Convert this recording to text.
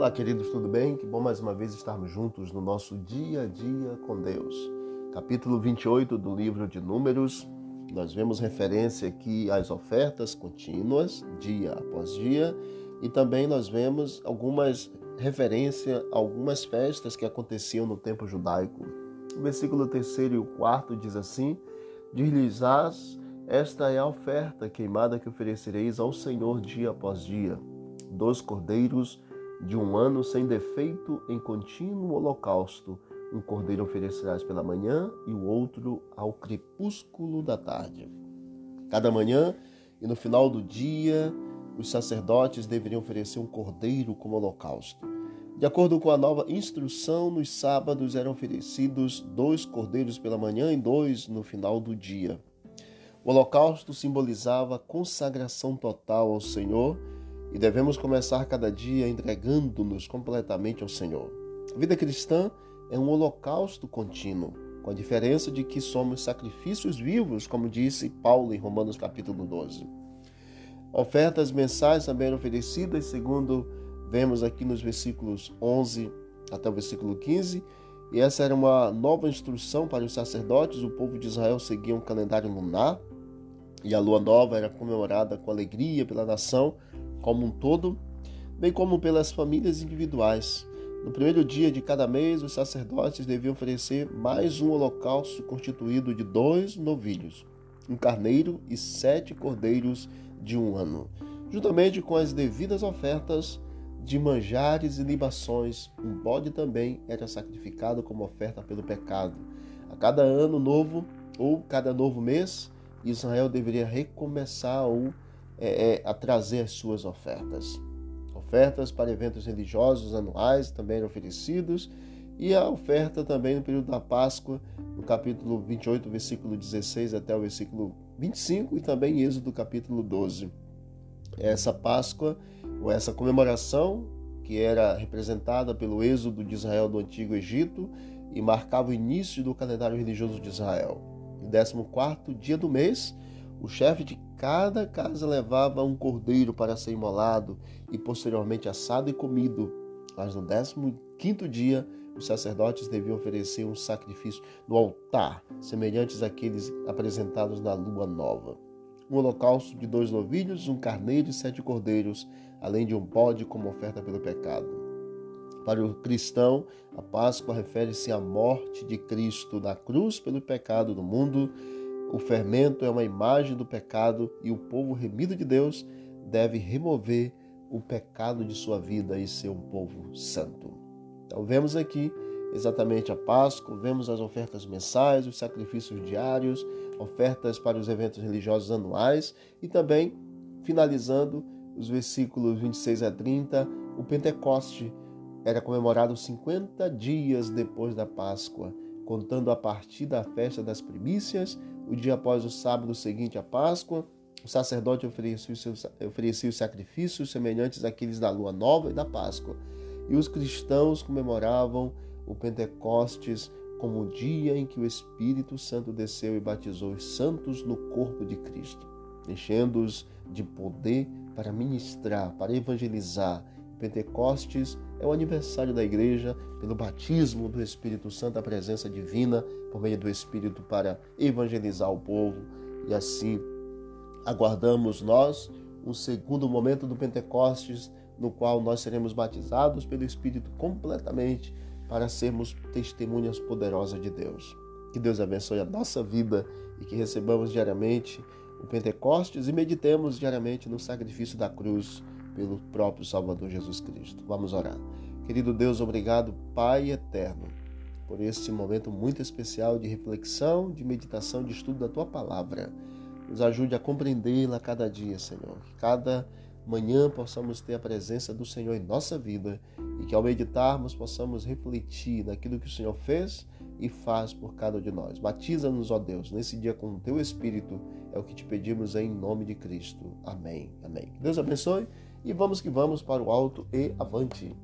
Olá, queridos, tudo bem? Que bom mais uma vez estarmos juntos no nosso dia a dia com Deus. Capítulo 28 do livro de Números, nós vemos referência aqui às ofertas contínuas, dia após dia, e também nós vemos algumas referência a algumas festas que aconteciam no tempo judaico. O versículo 3 e o 4 diz assim: Diz-lhes esta é a oferta queimada que oferecereis ao Senhor dia após dia, dois cordeiros de um ano sem defeito em contínuo holocausto. Um cordeiro oferecerás pela manhã e o outro ao crepúsculo da tarde. Cada manhã e no final do dia, os sacerdotes deveriam oferecer um cordeiro como holocausto. De acordo com a nova instrução, nos sábados eram oferecidos dois cordeiros pela manhã e dois no final do dia. O holocausto simbolizava a consagração total ao Senhor e devemos começar cada dia entregando-nos completamente ao Senhor. A vida cristã é um holocausto contínuo, com a diferença de que somos sacrifícios vivos, como disse Paulo em Romanos capítulo 12. Ofertas mensais também eram oferecidas, segundo vemos aqui nos versículos 11 até o versículo 15, e essa era uma nova instrução para os sacerdotes. O povo de Israel seguia um calendário lunar e a lua nova era comemorada com alegria pela nação como um todo, bem como pelas famílias individuais. No primeiro dia de cada mês, os sacerdotes deviam oferecer mais um holocausto constituído de dois novilhos, um carneiro e sete cordeiros de um ano, juntamente com as devidas ofertas de manjares e libações. Um bode também era sacrificado como oferta pelo pecado. A cada ano novo ou cada novo mês, Israel deveria recomeçar ou, é, é, a trazer as suas ofertas. Ofertas para eventos religiosos anuais também eram oferecidos e a oferta também no período da Páscoa, no capítulo 28, versículo 16 até o versículo 25 e também em Êxodo capítulo 12. Essa Páscoa, ou essa comemoração, que era representada pelo êxodo de Israel do Antigo Egito e marcava o início do calendário religioso de Israel. No 14 dia do mês, o chefe de cada casa levava um cordeiro para ser imolado e posteriormente assado e comido. Mas no 15 dia, os sacerdotes deviam oferecer um sacrifício no altar, semelhantes àqueles apresentados na lua nova. Um holocausto de dois novilhos, um carneiro e sete cordeiros, além de um bode como oferta pelo pecado. Para o cristão, a Páscoa refere-se à morte de Cristo na cruz pelo pecado do mundo. O fermento é uma imagem do pecado e o povo remido de Deus deve remover o pecado de sua vida e ser um povo santo. Então, vemos aqui exatamente a Páscoa, vemos as ofertas mensais, os sacrifícios diários, ofertas para os eventos religiosos anuais e também, finalizando os versículos 26 a 30, o Pentecoste era comemorado 50 dias depois da Páscoa, contando a partir da festa das primícias, o dia após o sábado seguinte à Páscoa. O sacerdote oferecia, oferecia os sacrifícios semelhantes àqueles da lua nova e da Páscoa. E os cristãos comemoravam o Pentecostes como o dia em que o Espírito Santo desceu e batizou os santos no corpo de Cristo, enchendo-os de poder para ministrar, para evangelizar Pentecostes é o aniversário da igreja pelo batismo do Espírito Santo, a presença divina por meio do Espírito para evangelizar o povo. E assim aguardamos nós um segundo momento do Pentecostes, no qual nós seremos batizados pelo Espírito completamente para sermos testemunhas poderosas de Deus. Que Deus abençoe a nossa vida e que recebamos diariamente o Pentecostes e meditemos diariamente no sacrifício da cruz pelo próprio Salvador Jesus Cristo. Vamos orar. Querido Deus, obrigado, Pai eterno, por esse momento muito especial de reflexão, de meditação, de estudo da tua palavra. Nos ajude a compreendê-la cada dia, Senhor. Que cada manhã possamos ter a presença do Senhor em nossa vida e que ao meditarmos possamos refletir naquilo que o Senhor fez e faz por cada um de nós. Batiza-nos, ó Deus, nesse dia com o teu Espírito. É o que te pedimos em nome de Cristo. Amém. Amém. Deus abençoe e vamos que vamos para o alto e avante.